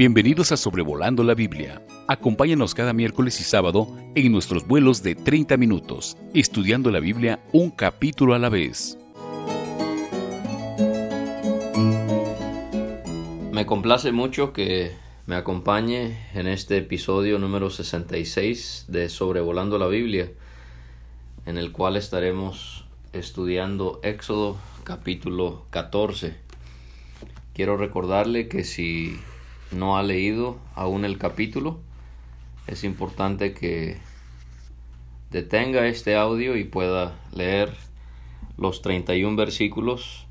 Bienvenidos a Sobrevolando la Biblia. Acompáñanos cada miércoles y sábado en nuestros vuelos de 30 minutos, estudiando la Biblia un capítulo a la vez. Me complace mucho que me acompañe en este episodio número 66 de Sobrevolando la Biblia, en el cual estaremos estudiando Éxodo capítulo 14. Quiero recordarle que si no ha leído aún el capítulo, es importante que detenga este audio y pueda leer los 31 versículos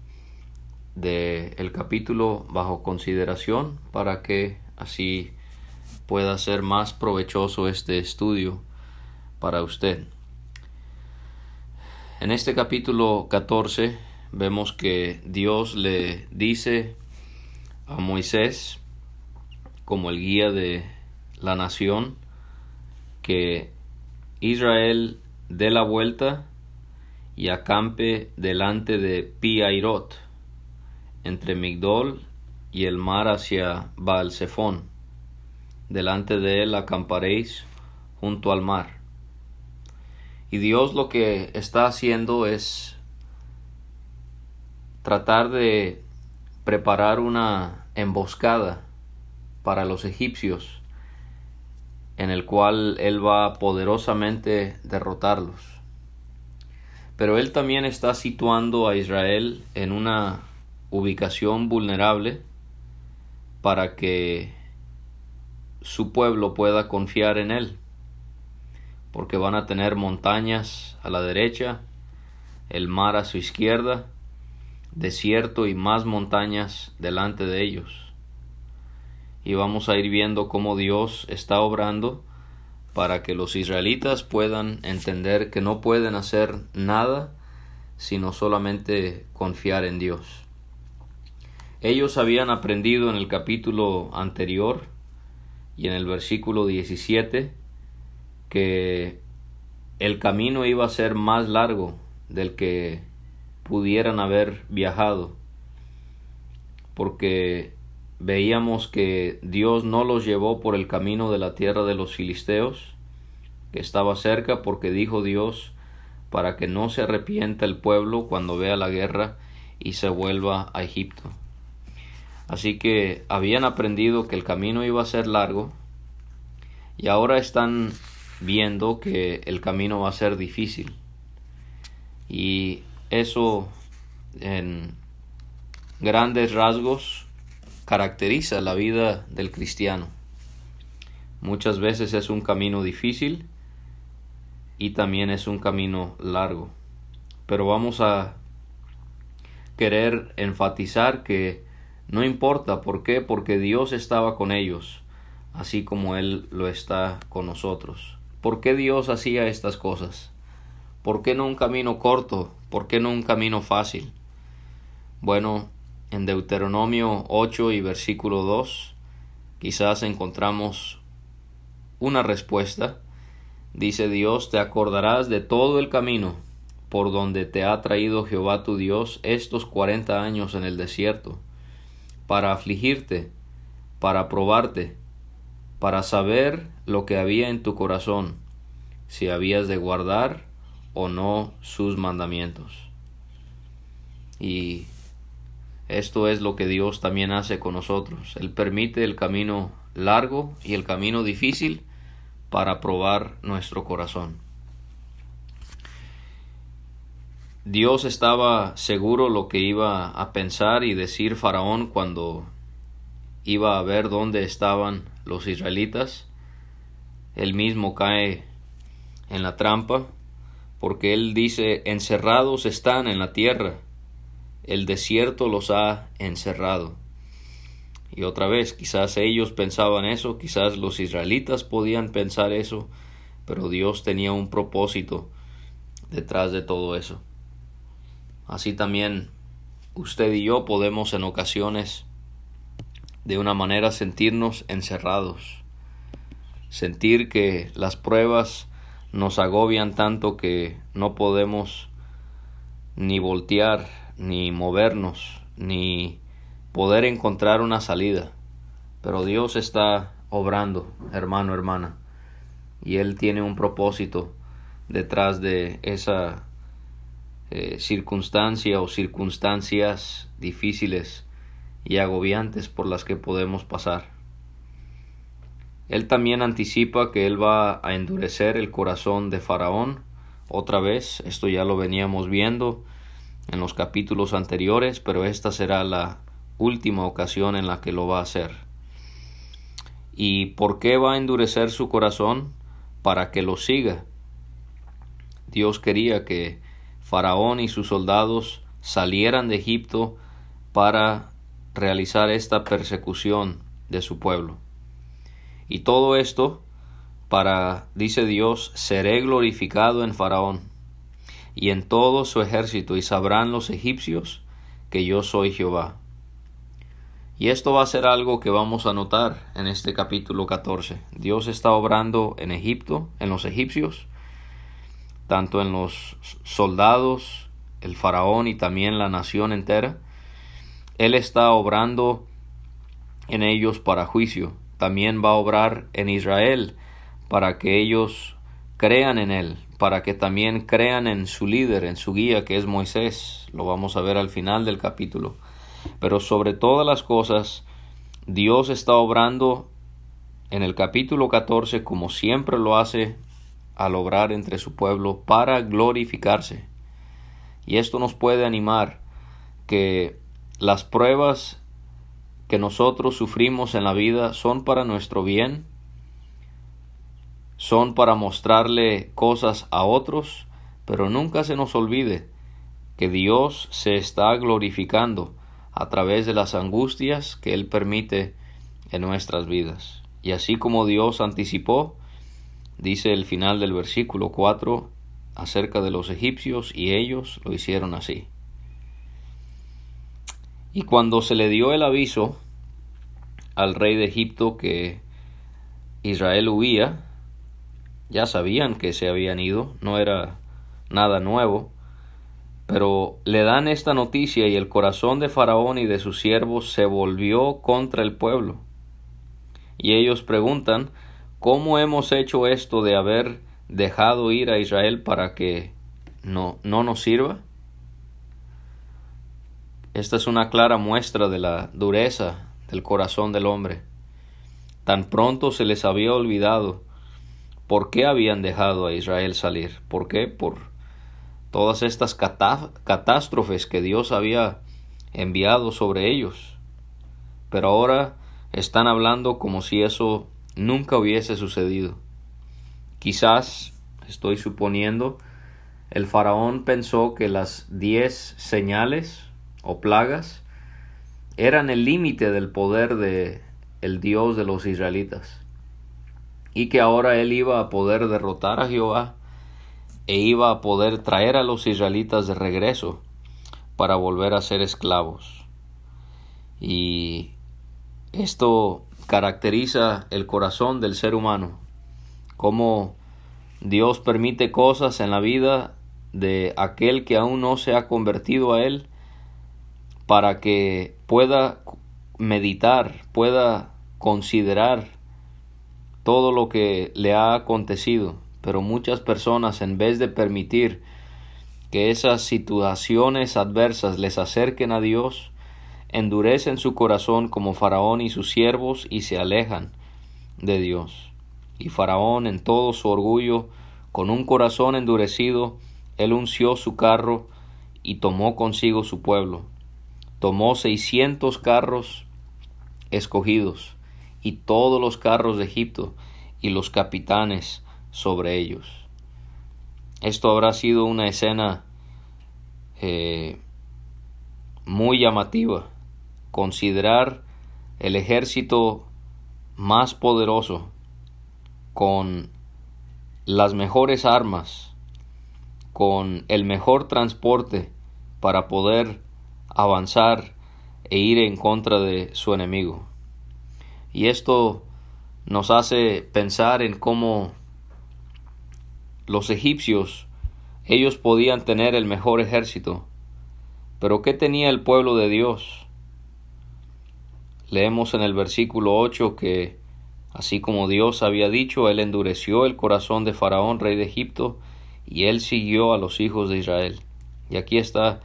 del el capítulo bajo consideración para que así pueda ser más provechoso este estudio para usted. En este capítulo 14 vemos que Dios le dice a Moisés como el guía de la nación, que Israel dé la vuelta y acampe delante de Piairot, entre Migdol y el mar hacia Baal-Zephón. Delante de él acamparéis junto al mar. Y Dios lo que está haciendo es tratar de preparar una emboscada para los egipcios, en el cual él va poderosamente derrotarlos. Pero él también está situando a Israel en una ubicación vulnerable para que su pueblo pueda confiar en él, porque van a tener montañas a la derecha, el mar a su izquierda, desierto y más montañas delante de ellos y vamos a ir viendo cómo Dios está obrando para que los israelitas puedan entender que no pueden hacer nada sino solamente confiar en Dios. Ellos habían aprendido en el capítulo anterior y en el versículo 17 que el camino iba a ser más largo del que pudieran haber viajado porque veíamos que Dios no los llevó por el camino de la tierra de los filisteos, que estaba cerca, porque dijo Dios, para que no se arrepienta el pueblo cuando vea la guerra y se vuelva a Egipto. Así que habían aprendido que el camino iba a ser largo y ahora están viendo que el camino va a ser difícil. Y eso en grandes rasgos caracteriza la vida del cristiano. Muchas veces es un camino difícil y también es un camino largo. Pero vamos a querer enfatizar que no importa por qué, porque Dios estaba con ellos, así como Él lo está con nosotros. ¿Por qué Dios hacía estas cosas? ¿Por qué no un camino corto? ¿Por qué no un camino fácil? Bueno, en Deuteronomio 8 y versículo 2 quizás encontramos una respuesta. Dice Dios, te acordarás de todo el camino por donde te ha traído Jehová tu Dios estos cuarenta años en el desierto, para afligirte, para probarte, para saber lo que había en tu corazón, si habías de guardar o no sus mandamientos. Y esto es lo que Dios también hace con nosotros. Él permite el camino largo y el camino difícil para probar nuestro corazón. Dios estaba seguro lo que iba a pensar y decir Faraón cuando iba a ver dónde estaban los israelitas. Él mismo cae en la trampa porque él dice encerrados están en la tierra el desierto los ha encerrado. Y otra vez, quizás ellos pensaban eso, quizás los israelitas podían pensar eso, pero Dios tenía un propósito detrás de todo eso. Así también usted y yo podemos en ocasiones de una manera sentirnos encerrados, sentir que las pruebas nos agobian tanto que no podemos ni voltear ni movernos, ni poder encontrar una salida. Pero Dios está obrando, hermano, hermana, y Él tiene un propósito detrás de esa eh, circunstancia o circunstancias difíciles y agobiantes por las que podemos pasar. Él también anticipa que Él va a endurecer el corazón de Faraón otra vez, esto ya lo veníamos viendo en los capítulos anteriores, pero esta será la última ocasión en la que lo va a hacer. ¿Y por qué va a endurecer su corazón? Para que lo siga. Dios quería que Faraón y sus soldados salieran de Egipto para realizar esta persecución de su pueblo. Y todo esto para, dice Dios, seré glorificado en Faraón y en todo su ejército, y sabrán los egipcios que yo soy Jehová. Y esto va a ser algo que vamos a notar en este capítulo 14. Dios está obrando en Egipto, en los egipcios, tanto en los soldados, el faraón y también la nación entera. Él está obrando en ellos para juicio. También va a obrar en Israel para que ellos crean en Él, para que también crean en su líder, en su guía, que es Moisés. Lo vamos a ver al final del capítulo. Pero sobre todas las cosas, Dios está obrando en el capítulo 14 como siempre lo hace al obrar entre su pueblo para glorificarse. Y esto nos puede animar que las pruebas que nosotros sufrimos en la vida son para nuestro bien, son para mostrarle cosas a otros, pero nunca se nos olvide que Dios se está glorificando a través de las angustias que Él permite en nuestras vidas. Y así como Dios anticipó, dice el final del versículo 4 acerca de los egipcios y ellos lo hicieron así. Y cuando se le dio el aviso al rey de Egipto que Israel huía, ya sabían que se habían ido, no era nada nuevo, pero le dan esta noticia y el corazón de Faraón y de sus siervos se volvió contra el pueblo. Y ellos preguntan, ¿cómo hemos hecho esto de haber dejado ir a Israel para que no, no nos sirva? Esta es una clara muestra de la dureza del corazón del hombre. Tan pronto se les había olvidado por qué habían dejado a Israel salir. ¿Por qué? Por todas estas catástrofes que Dios había enviado sobre ellos. Pero ahora están hablando como si eso nunca hubiese sucedido. Quizás, estoy suponiendo, el faraón pensó que las diez señales o plagas eran el límite del poder de el Dios de los israelitas y que ahora él iba a poder derrotar a Jehová e iba a poder traer a los israelitas de regreso para volver a ser esclavos. Y esto caracteriza el corazón del ser humano, cómo Dios permite cosas en la vida de aquel que aún no se ha convertido a Él para que pueda meditar, pueda considerar todo lo que le ha acontecido, pero muchas personas en vez de permitir que esas situaciones adversas les acerquen a Dios, endurecen su corazón como Faraón y sus siervos y se alejan de Dios. Y Faraón en todo su orgullo, con un corazón endurecido, él unció su carro y tomó consigo su pueblo tomó seiscientos carros escogidos y todos los carros de Egipto y los capitanes sobre ellos. Esto habrá sido una escena eh, muy llamativa. Considerar el ejército más poderoso con las mejores armas, con el mejor transporte para poder avanzar e ir en contra de su enemigo. Y esto nos hace pensar en cómo los egipcios, ellos podían tener el mejor ejército, pero ¿qué tenía el pueblo de Dios? leemos en el versículo 8 que así como Dios había dicho, él endureció el corazón de Faraón, rey de Egipto, y él siguió a los hijos de Israel. Y aquí está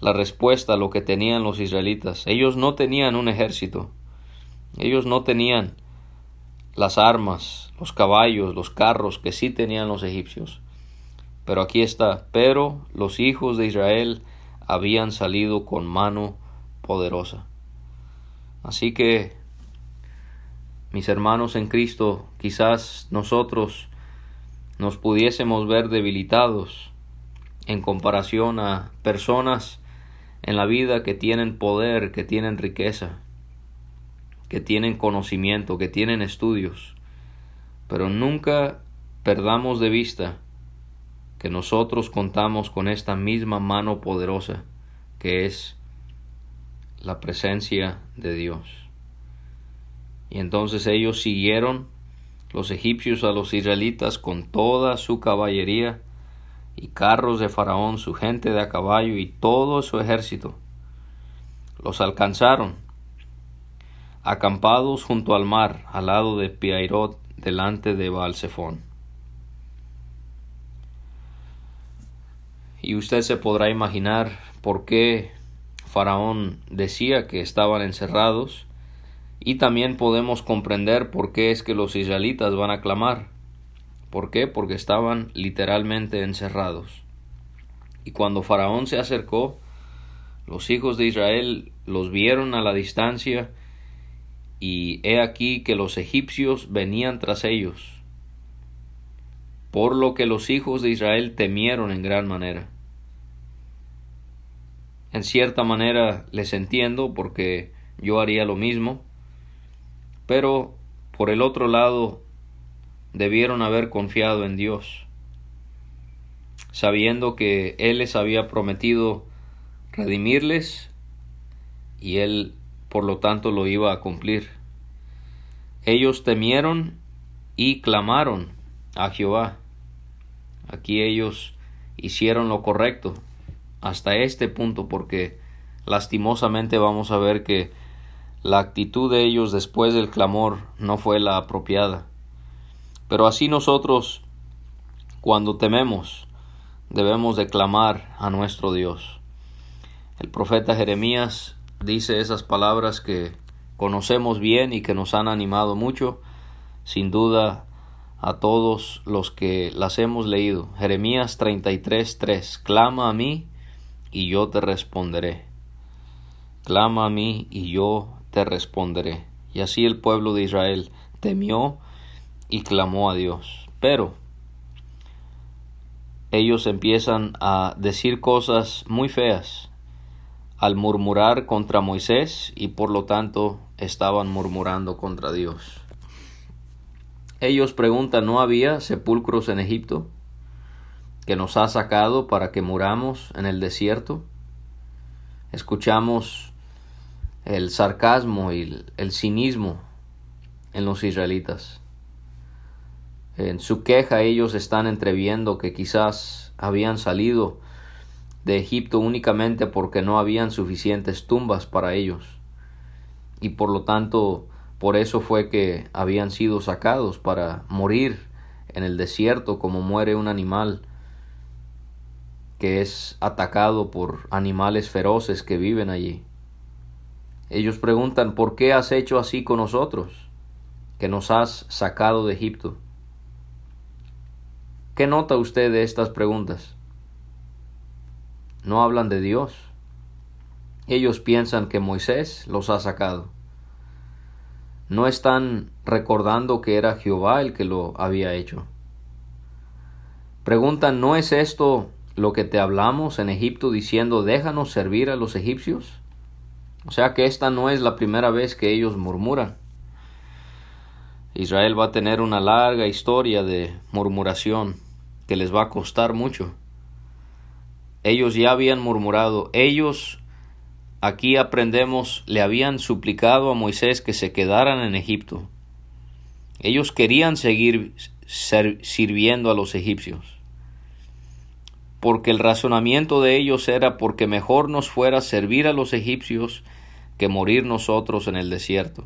la respuesta a lo que tenían los israelitas. Ellos no tenían un ejército. Ellos no tenían las armas, los caballos, los carros que sí tenían los egipcios. Pero aquí está, pero los hijos de Israel habían salido con mano poderosa. Así que, mis hermanos en Cristo, quizás nosotros nos pudiésemos ver debilitados en comparación a personas en la vida que tienen poder, que tienen riqueza, que tienen conocimiento, que tienen estudios. Pero nunca perdamos de vista que nosotros contamos con esta misma mano poderosa que es la presencia de Dios. Y entonces ellos siguieron los egipcios a los israelitas con toda su caballería y carros de Faraón, su gente de a caballo y todo su ejército. Los alcanzaron, acampados junto al mar, al lado de Piairot, delante de Baalsefón. Y usted se podrá imaginar por qué Faraón decía que estaban encerrados, y también podemos comprender por qué es que los israelitas van a clamar. ¿Por qué? Porque estaban literalmente encerrados. Y cuando Faraón se acercó, los hijos de Israel los vieron a la distancia, y he aquí que los egipcios venían tras ellos, por lo que los hijos de Israel temieron en gran manera. En cierta manera les entiendo porque yo haría lo mismo, pero por el otro lado debieron haber confiado en Dios, sabiendo que Él les había prometido redimirles y Él por lo tanto lo iba a cumplir. Ellos temieron y clamaron a Jehová. Aquí ellos hicieron lo correcto hasta este punto porque lastimosamente vamos a ver que la actitud de ellos después del clamor no fue la apropiada. Pero así nosotros, cuando tememos, debemos de clamar a nuestro Dios. El profeta Jeremías dice esas palabras que conocemos bien y que nos han animado mucho, sin duda a todos los que las hemos leído. Jeremías 33:3 Clama a mí y yo te responderé. Clama a mí y yo te responderé. Y así el pueblo de Israel temió y clamó a Dios. Pero ellos empiezan a decir cosas muy feas al murmurar contra Moisés y por lo tanto estaban murmurando contra Dios. Ellos preguntan, ¿no había sepulcros en Egipto? que nos ha sacado para que muramos en el desierto. Escuchamos el sarcasmo y el cinismo en los israelitas. En su queja ellos están entreviendo que quizás habían salido de Egipto únicamente porque no habían suficientes tumbas para ellos y por lo tanto por eso fue que habían sido sacados para morir en el desierto como muere un animal que es atacado por animales feroces que viven allí. Ellos preguntan, ¿por qué has hecho así con nosotros, que nos has sacado de Egipto? ¿Qué nota usted de estas preguntas? No hablan de Dios. Ellos piensan que Moisés los ha sacado. No están recordando que era Jehová el que lo había hecho. Preguntan, ¿no es esto lo que te hablamos en Egipto diciendo déjanos servir a los egipcios? O sea que esta no es la primera vez que ellos murmuran. Israel va a tener una larga historia de murmuración que les va a costar mucho. Ellos ya habían murmurado, ellos aquí aprendemos le habían suplicado a Moisés que se quedaran en Egipto. Ellos querían seguir sirviendo a los egipcios porque el razonamiento de ellos era porque mejor nos fuera servir a los egipcios que morir nosotros en el desierto.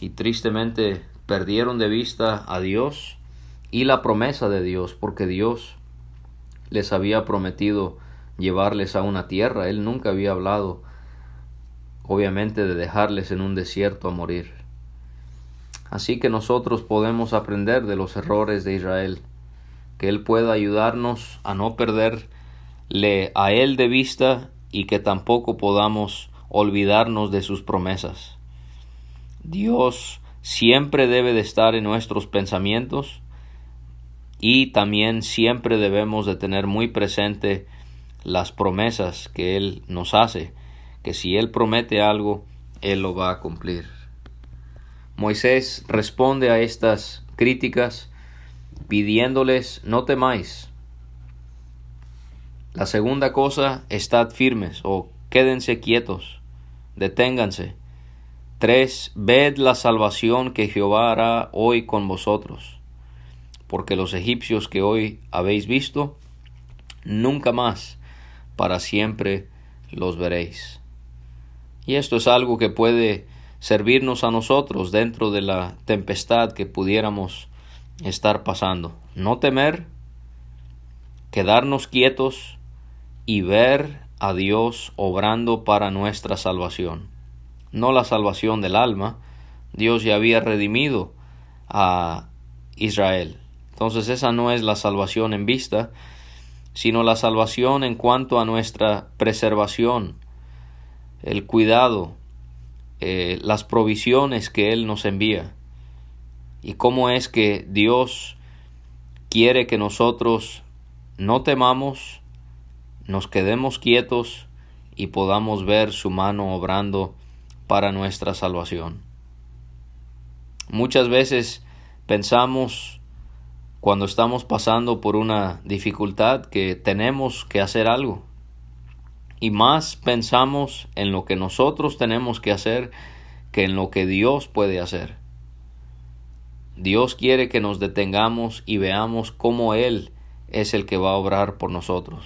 Y tristemente perdieron de vista a Dios y la promesa de Dios, porque Dios les había prometido llevarles a una tierra. Él nunca había hablado, obviamente, de dejarles en un desierto a morir. Así que nosotros podemos aprender de los errores de Israel, que Él pueda ayudarnos a no perderle a Él de vista y que tampoco podamos olvidarnos de sus promesas. Dios siempre debe de estar en nuestros pensamientos y también siempre debemos de tener muy presente las promesas que Él nos hace, que si Él promete algo, Él lo va a cumplir. Moisés responde a estas críticas pidiéndoles no temáis. La segunda cosa, estad firmes o quédense quietos, deténganse. Tres, ved la salvación que Jehová hará hoy con vosotros, porque los egipcios que hoy habéis visto, nunca más para siempre los veréis. Y esto es algo que puede servirnos a nosotros dentro de la tempestad que pudiéramos estar pasando. No temer, quedarnos quietos y ver a Dios obrando para nuestra salvación. No la salvación del alma, Dios ya había redimido a Israel. Entonces esa no es la salvación en vista, sino la salvación en cuanto a nuestra preservación, el cuidado, eh, las provisiones que Él nos envía y cómo es que Dios quiere que nosotros no temamos, nos quedemos quietos y podamos ver su mano obrando para nuestra salvación. Muchas veces pensamos cuando estamos pasando por una dificultad que tenemos que hacer algo. Y más pensamos en lo que nosotros tenemos que hacer que en lo que Dios puede hacer. Dios quiere que nos detengamos y veamos cómo Él es el que va a obrar por nosotros.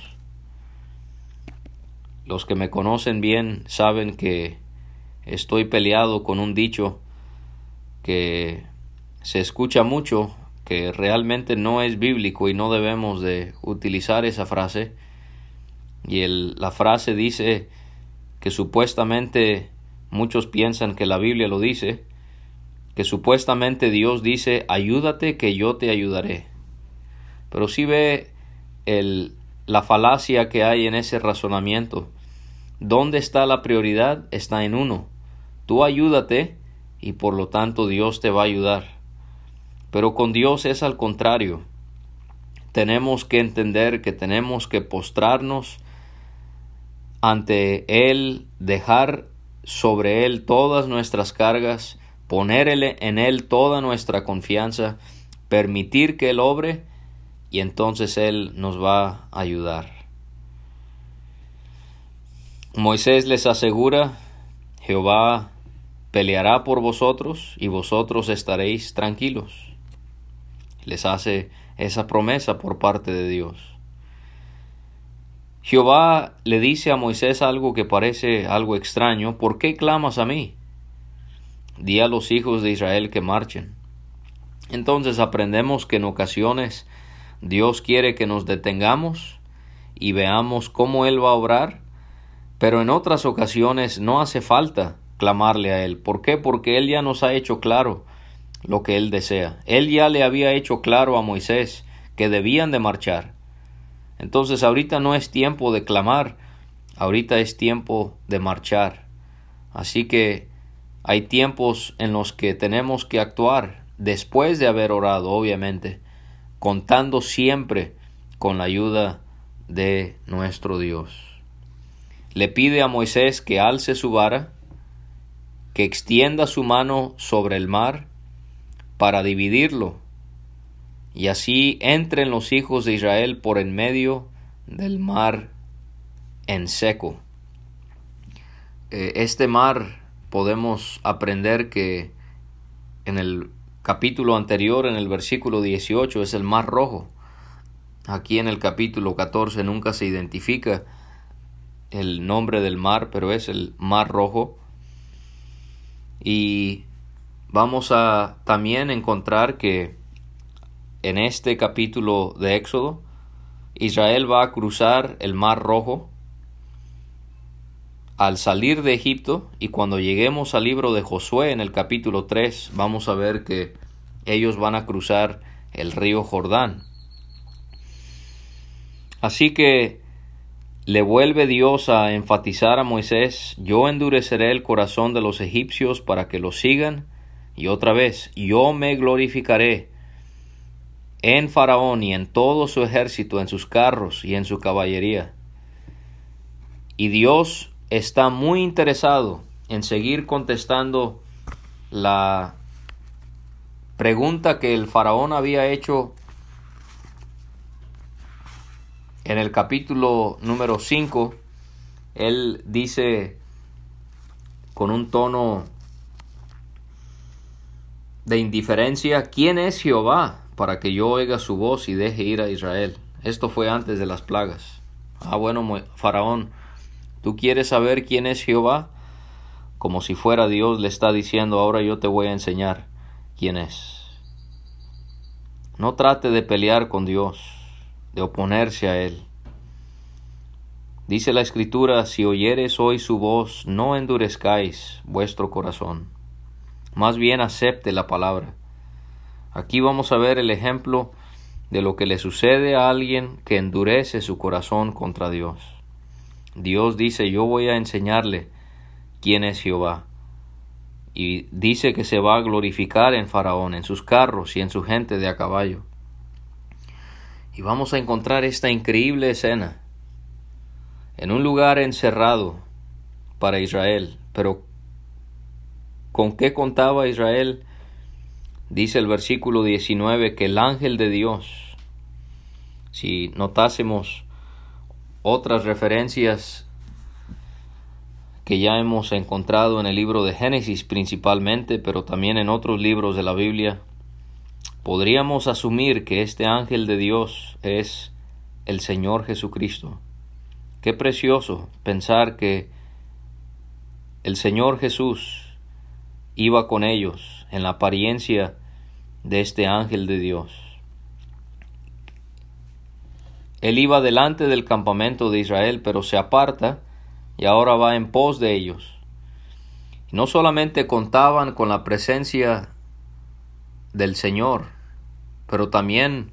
Los que me conocen bien saben que estoy peleado con un dicho que se escucha mucho que realmente no es bíblico y no debemos de utilizar esa frase. Y el, la frase dice que supuestamente muchos piensan que la Biblia lo dice, que supuestamente Dios dice, ayúdate que yo te ayudaré. Pero si ve el, la falacia que hay en ese razonamiento. ¿Dónde está la prioridad? Está en uno. Tú ayúdate y por lo tanto Dios te va a ayudar. Pero con Dios es al contrario. Tenemos que entender que tenemos que postrarnos ante Él, dejar sobre Él todas nuestras cargas, poner en Él toda nuestra confianza, permitir que Él obre y entonces Él nos va a ayudar. Moisés les asegura, Jehová peleará por vosotros y vosotros estaréis tranquilos les hace esa promesa por parte de Dios. Jehová le dice a Moisés algo que parece algo extraño, ¿por qué clamas a mí? Di a los hijos de Israel que marchen. Entonces aprendemos que en ocasiones Dios quiere que nos detengamos y veamos cómo Él va a obrar, pero en otras ocasiones no hace falta clamarle a Él. ¿Por qué? Porque Él ya nos ha hecho claro lo que él desea. Él ya le había hecho claro a Moisés que debían de marchar. Entonces ahorita no es tiempo de clamar, ahorita es tiempo de marchar. Así que hay tiempos en los que tenemos que actuar después de haber orado, obviamente, contando siempre con la ayuda de nuestro Dios. Le pide a Moisés que alce su vara, que extienda su mano sobre el mar para dividirlo, y así entren los hijos de Israel por en medio del mar en seco. Eh, este mar podemos aprender que en el capítulo anterior, en el versículo 18, es el mar rojo. Aquí en el capítulo 14 nunca se identifica el nombre del mar, pero es el Mar Rojo. Y vamos a también encontrar que en este capítulo de Éxodo, Israel va a cruzar el Mar Rojo al salir de Egipto y cuando lleguemos al libro de Josué en el capítulo 3 vamos a ver que ellos van a cruzar el río Jordán. Así que le vuelve Dios a enfatizar a Moisés, yo endureceré el corazón de los egipcios para que los sigan, y otra vez, yo me glorificaré en Faraón y en todo su ejército, en sus carros y en su caballería. Y Dios está muy interesado en seguir contestando la pregunta que el faraón había hecho en el capítulo número 5. Él dice con un tono de indiferencia, ¿quién es Jehová para que yo oiga su voz y deje ir a Israel? Esto fue antes de las plagas. Ah, bueno, Faraón, ¿Tú quieres saber quién es Jehová? Como si fuera Dios le está diciendo, ahora yo te voy a enseñar quién es. No trate de pelear con Dios, de oponerse a Él. Dice la Escritura, si oyeres hoy su voz, no endurezcáis vuestro corazón. Más bien acepte la palabra. Aquí vamos a ver el ejemplo de lo que le sucede a alguien que endurece su corazón contra Dios. Dios dice, yo voy a enseñarle quién es Jehová. Y dice que se va a glorificar en Faraón, en sus carros y en su gente de a caballo. Y vamos a encontrar esta increíble escena en un lugar encerrado para Israel. Pero ¿con qué contaba Israel? Dice el versículo 19 que el ángel de Dios, si notásemos otras referencias que ya hemos encontrado en el libro de Génesis principalmente, pero también en otros libros de la Biblia, podríamos asumir que este ángel de Dios es el Señor Jesucristo. Qué precioso pensar que el Señor Jesús iba con ellos en la apariencia de este ángel de Dios. Él iba delante del campamento de Israel, pero se aparta y ahora va en pos de ellos. No solamente contaban con la presencia del Señor, pero también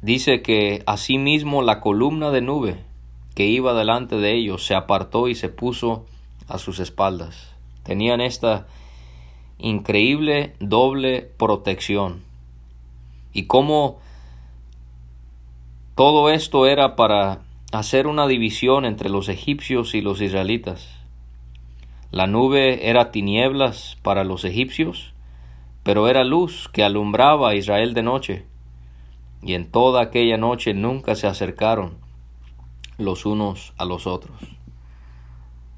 dice que asimismo la columna de nube que iba delante de ellos se apartó y se puso a sus espaldas. Tenían esta increíble doble protección. Y cómo todo esto era para hacer una división entre los egipcios y los israelitas. La nube era tinieblas para los egipcios, pero era luz que alumbraba a Israel de noche. Y en toda aquella noche nunca se acercaron los unos a los otros.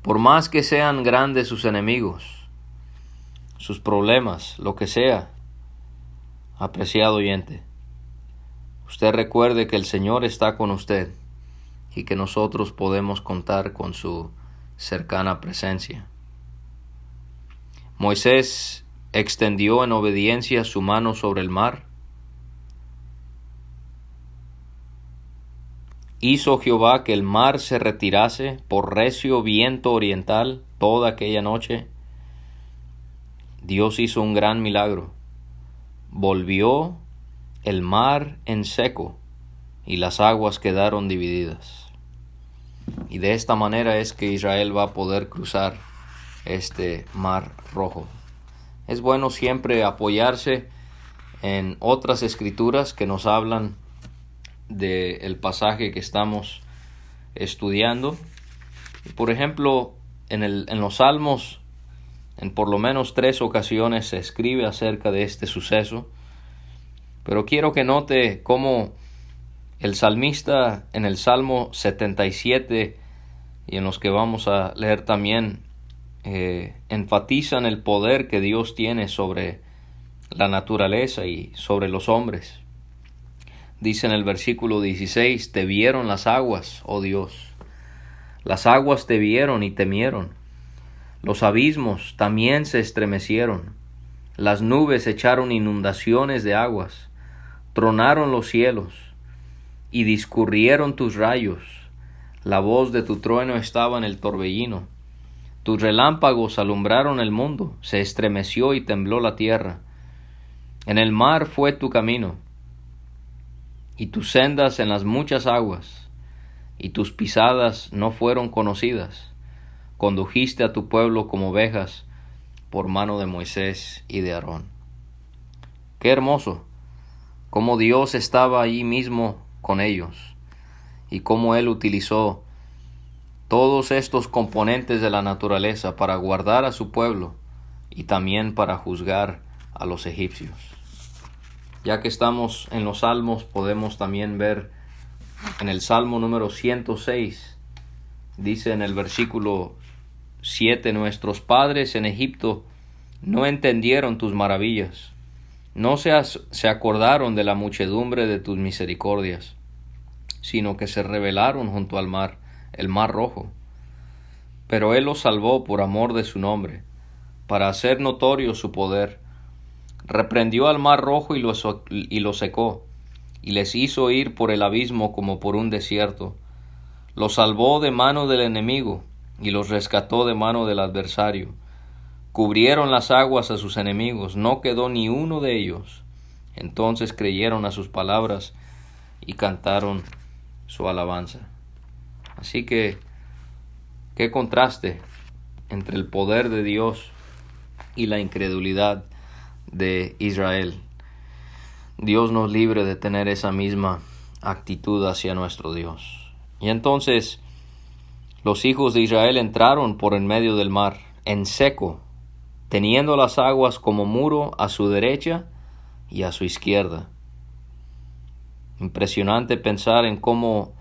Por más que sean grandes sus enemigos, sus problemas, lo que sea, apreciado oyente, Usted recuerde que el Señor está con usted y que nosotros podemos contar con su cercana presencia. Moisés extendió en obediencia su mano sobre el mar. Hizo Jehová que el mar se retirase por recio viento oriental toda aquella noche. Dios hizo un gran milagro. Volvió el mar en seco y las aguas quedaron divididas. Y de esta manera es que Israel va a poder cruzar este mar rojo. Es bueno siempre apoyarse en otras escrituras que nos hablan del pasaje que estamos estudiando. Por ejemplo, en, el, en los Salmos, en por lo menos tres ocasiones se escribe acerca de este suceso pero quiero que note cómo el salmista en el Salmo 77 y en los que vamos a leer también eh, enfatizan el poder que Dios tiene sobre la naturaleza y sobre los hombres. Dice en el versículo 16, te vieron las aguas, oh Dios, Las aguas te vieron y temieron. Los abismos también se estremecieron. Las nubes echaron inundaciones de aguas. Tronaron los cielos y discurrieron tus rayos. La voz de tu trueno estaba en el torbellino. Tus relámpagos alumbraron el mundo, se estremeció y tembló la tierra. En el mar fue tu camino, y tus sendas en las muchas aguas, y tus pisadas no fueron conocidas. Condujiste a tu pueblo como ovejas por mano de Moisés y de Aarón. Qué hermoso, cómo Dios estaba ahí mismo con ellos, y cómo Él utilizó todos estos componentes de la naturaleza para guardar a su pueblo y también para juzgar a los egipcios. Ya que estamos en los salmos, podemos también ver en el salmo número 106, dice en el versículo 7, nuestros padres en Egipto no entendieron tus maravillas, no se, se acordaron de la muchedumbre de tus misericordias, sino que se rebelaron junto al mar el mar rojo. Pero él los salvó por amor de su nombre, para hacer notorio su poder. Reprendió al mar rojo y lo, y lo secó, y les hizo ir por el abismo como por un desierto. Los salvó de mano del enemigo, y los rescató de mano del adversario. Cubrieron las aguas a sus enemigos, no quedó ni uno de ellos. Entonces creyeron a sus palabras y cantaron su alabanza. Así que, qué contraste entre el poder de Dios y la incredulidad de Israel. Dios nos libre de tener esa misma actitud hacia nuestro Dios. Y entonces los hijos de Israel entraron por en medio del mar, en seco, teniendo las aguas como muro a su derecha y a su izquierda. Impresionante pensar en cómo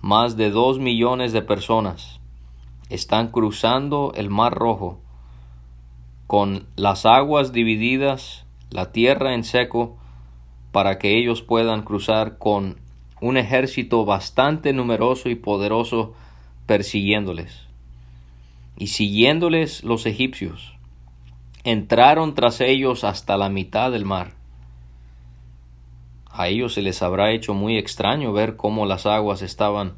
más de dos millones de personas están cruzando el Mar Rojo con las aguas divididas, la tierra en seco, para que ellos puedan cruzar con un ejército bastante numeroso y poderoso persiguiéndoles. Y siguiéndoles los egipcios, entraron tras ellos hasta la mitad del mar. A ellos se les habrá hecho muy extraño ver cómo las aguas estaban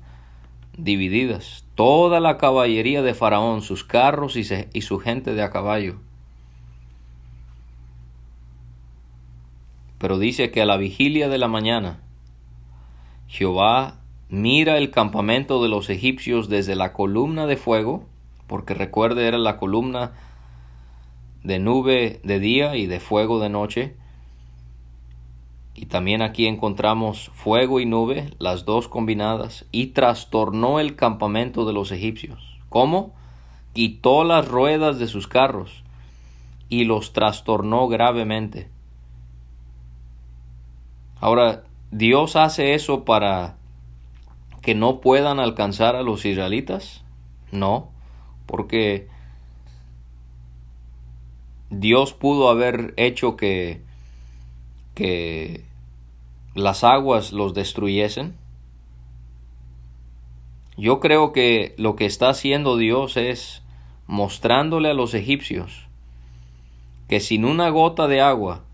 divididas. Toda la caballería de Faraón, sus carros y, su gente de a caballo. Pero dice que a la vigilia de la mañana, Jehová mira el campamento de los egipcios desde la columna de fuego, porque recuerde era la columna de nube de día y de fuego de noche, y también aquí encontramos fuego y nube, las dos combinadas, y trastornó el campamento de los egipcios. ¿Cómo? Quitó las ruedas de sus carros y los trastornó gravemente. Ahora, ¿Dios hace eso para que no puedan alcanzar a los israelitas? No, porque Dios pudo haber hecho que, que las aguas los destruyesen? Yo creo que lo que está haciendo Dios es mostrándole a los egipcios que sin una gota de agua,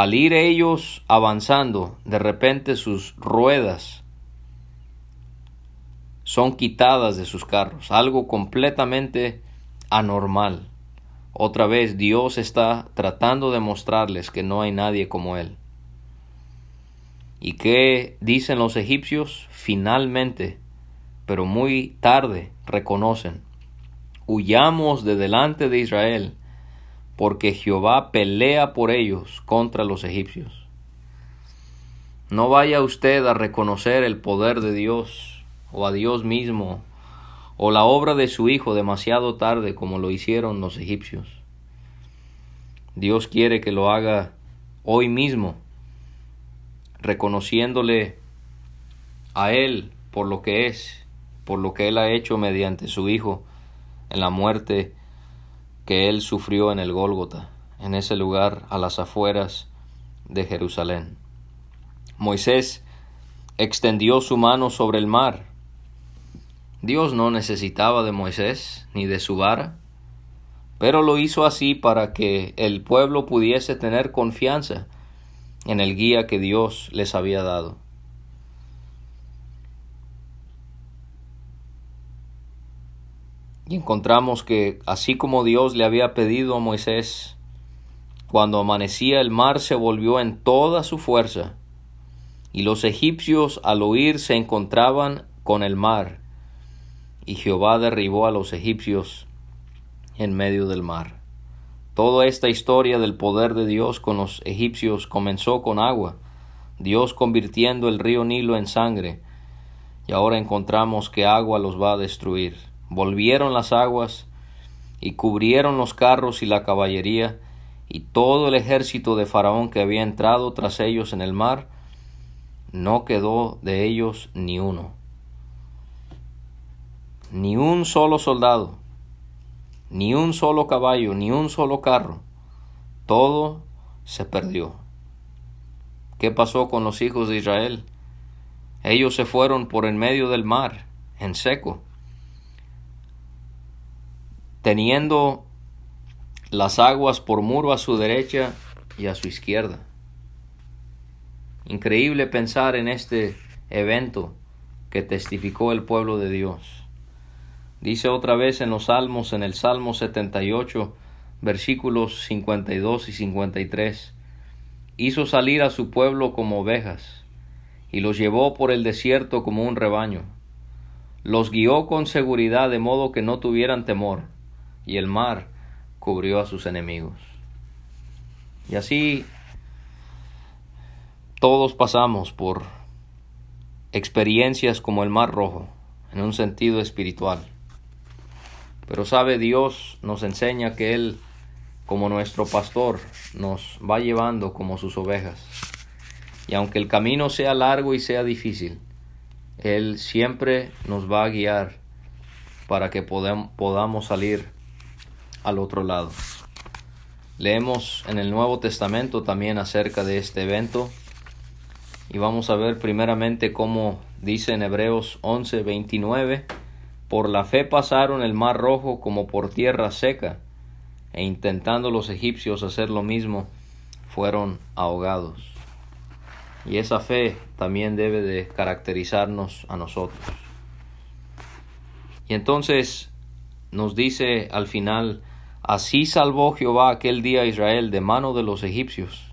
al ir ellos avanzando, de repente sus ruedas son quitadas de sus carros, algo completamente anormal. Otra vez Dios está tratando de mostrarles que no hay nadie como Él. ¿Y qué dicen los egipcios? Finalmente, pero muy tarde, reconocen, huyamos de delante de Israel, porque Jehová pelea por ellos contra los egipcios. No vaya usted a reconocer el poder de Dios o a Dios mismo o la obra de su Hijo demasiado tarde como lo hicieron los egipcios. Dios quiere que lo haga hoy mismo reconociéndole a Él por lo que es, por lo que Él ha hecho mediante su Hijo en la muerte que Él sufrió en el Gólgota, en ese lugar a las afueras de Jerusalén. Moisés extendió su mano sobre el mar Dios no necesitaba de Moisés ni de su vara, pero lo hizo así para que el pueblo pudiese tener confianza en el guía que Dios les había dado. Y encontramos que así como Dios le había pedido a Moisés, cuando amanecía el mar se volvió en toda su fuerza, y los egipcios al oír se encontraban con el mar, y Jehová derribó a los egipcios en medio del mar. Toda esta historia del poder de Dios con los egipcios comenzó con agua, Dios convirtiendo el río Nilo en sangre, y ahora encontramos que agua los va a destruir volvieron las aguas y cubrieron los carros y la caballería y todo el ejército de Faraón que había entrado tras ellos en el mar, no quedó de ellos ni uno, ni un solo soldado, ni un solo caballo, ni un solo carro, todo se perdió. ¿Qué pasó con los hijos de Israel? Ellos se fueron por en medio del mar, en seco teniendo las aguas por muro a su derecha y a su izquierda. Increíble pensar en este evento que testificó el pueblo de Dios. Dice otra vez en los Salmos, en el Salmo 78, versículos 52 y 53, hizo salir a su pueblo como ovejas, y los llevó por el desierto como un rebaño. Los guió con seguridad de modo que no tuvieran temor y el mar cubrió a sus enemigos. Y así todos pasamos por experiencias como el mar rojo, en un sentido espiritual. Pero sabe Dios nos enseña que Él, como nuestro pastor, nos va llevando como sus ovejas. Y aunque el camino sea largo y sea difícil, Él siempre nos va a guiar para que podamos salir al otro lado. Leemos en el Nuevo Testamento también acerca de este evento y vamos a ver primeramente cómo dice en Hebreos 11, 29, por la fe pasaron el mar rojo como por tierra seca, e intentando los egipcios hacer lo mismo, fueron ahogados. Y esa fe también debe de caracterizarnos a nosotros. Y entonces nos dice al final Así salvó Jehová aquel día a Israel de mano de los egipcios.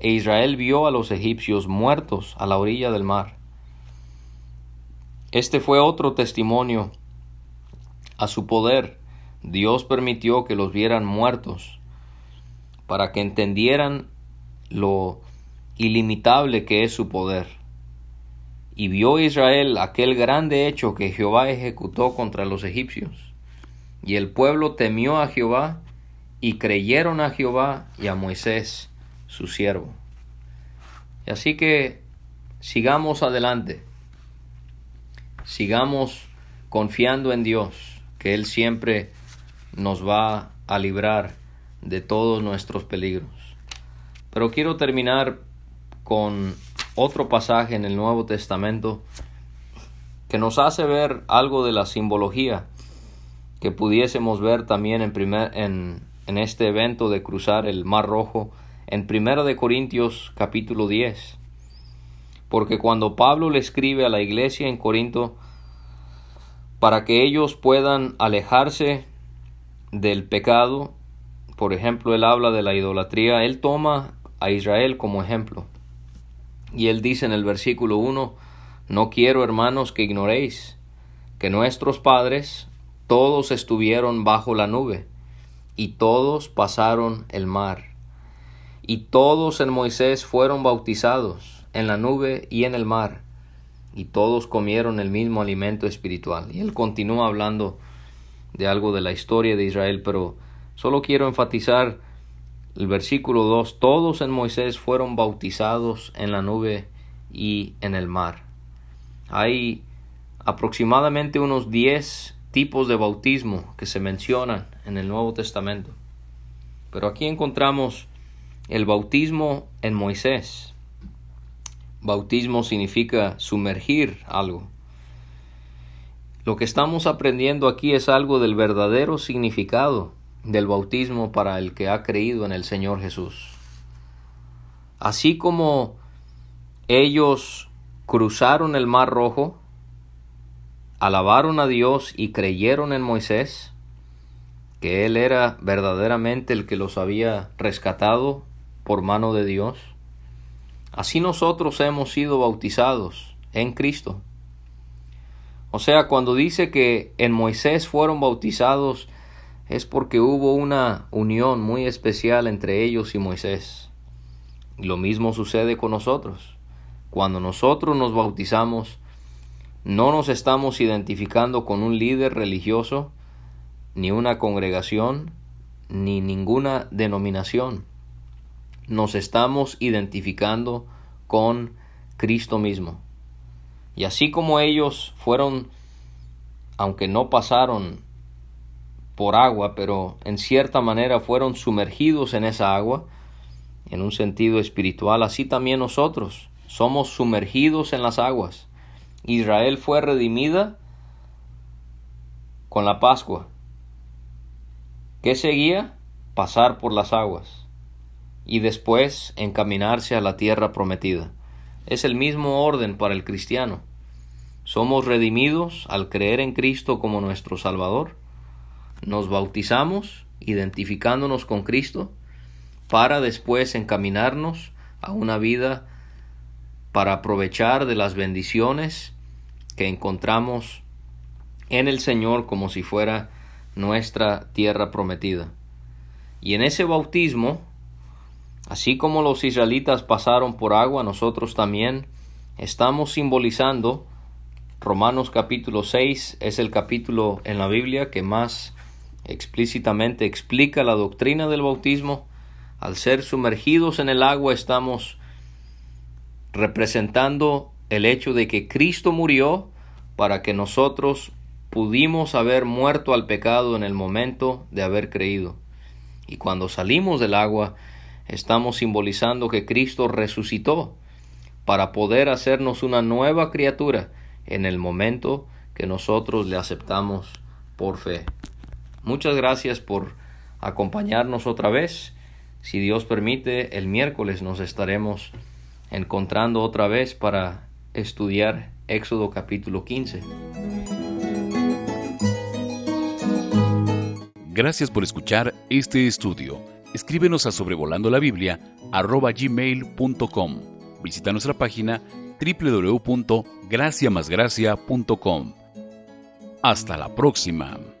E Israel vio a los egipcios muertos a la orilla del mar. Este fue otro testimonio a su poder. Dios permitió que los vieran muertos para que entendieran lo ilimitable que es su poder. Y vio Israel aquel grande hecho que Jehová ejecutó contra los egipcios y el pueblo temió a Jehová y creyeron a Jehová y a Moisés, su siervo. Y así que sigamos adelante, sigamos confiando en Dios, que Él siempre nos va a librar de todos nuestros peligros. Pero quiero terminar con otro pasaje en el Nuevo Testamento que nos hace ver algo de la simbología que pudiésemos ver también en, primer, en, en este evento de cruzar el Mar Rojo en Primera de Corintios capítulo 10. Porque cuando Pablo le escribe a la iglesia en Corinto para que ellos puedan alejarse del pecado, por ejemplo, él habla de la idolatría, él toma a Israel como ejemplo. Y él dice en el versículo 1, no quiero, hermanos, que ignoréis que nuestros padres todos estuvieron bajo la nube, y todos pasaron el mar, y todos en Moisés fueron bautizados en la nube y en el mar, y todos comieron el mismo alimento espiritual. Y él continúa hablando de algo de la historia de Israel, pero solo quiero enfatizar el versículo 2, todos en Moisés fueron bautizados en la nube y en el mar. Hay aproximadamente unos 10 tipos de bautismo que se mencionan en el Nuevo Testamento. Pero aquí encontramos el bautismo en Moisés. Bautismo significa sumergir algo. Lo que estamos aprendiendo aquí es algo del verdadero significado del bautismo para el que ha creído en el Señor Jesús. Así como ellos cruzaron el mar rojo, alabaron a Dios y creyeron en Moisés, que Él era verdaderamente el que los había rescatado por mano de Dios, así nosotros hemos sido bautizados en Cristo. O sea, cuando dice que en Moisés fueron bautizados, es porque hubo una unión muy especial entre ellos y Moisés. lo mismo sucede con nosotros. Cuando nosotros nos bautizamos, no nos estamos identificando con un líder religioso, ni una congregación, ni ninguna denominación. Nos estamos identificando con Cristo mismo. Y así como ellos fueron, aunque no pasaron por agua, pero en cierta manera fueron sumergidos en esa agua, en un sentido espiritual, así también nosotros somos sumergidos en las aguas. Israel fue redimida con la Pascua. ¿Qué seguía? Pasar por las aguas y después encaminarse a la tierra prometida. Es el mismo orden para el cristiano. Somos redimidos al creer en Cristo como nuestro Salvador. Nos bautizamos identificándonos con Cristo para después encaminarnos a una vida para aprovechar de las bendiciones que encontramos en el Señor como si fuera nuestra tierra prometida. Y en ese bautismo, así como los israelitas pasaron por agua, nosotros también estamos simbolizando Romanos capítulo 6 es el capítulo en la Biblia que más explícitamente explica la doctrina del bautismo. Al ser sumergidos en el agua estamos representando el hecho de que Cristo murió para que nosotros pudimos haber muerto al pecado en el momento de haber creído. Y cuando salimos del agua, estamos simbolizando que Cristo resucitó para poder hacernos una nueva criatura en el momento que nosotros le aceptamos por fe. Muchas gracias por acompañarnos otra vez. Si Dios permite, el miércoles nos estaremos encontrando otra vez para estudiar Éxodo capítulo 15. Gracias por escuchar este estudio. Escríbenos a sobrevolando la Biblia gmail.com. Visita nuestra página www.graciamasgracia.com. Hasta la próxima.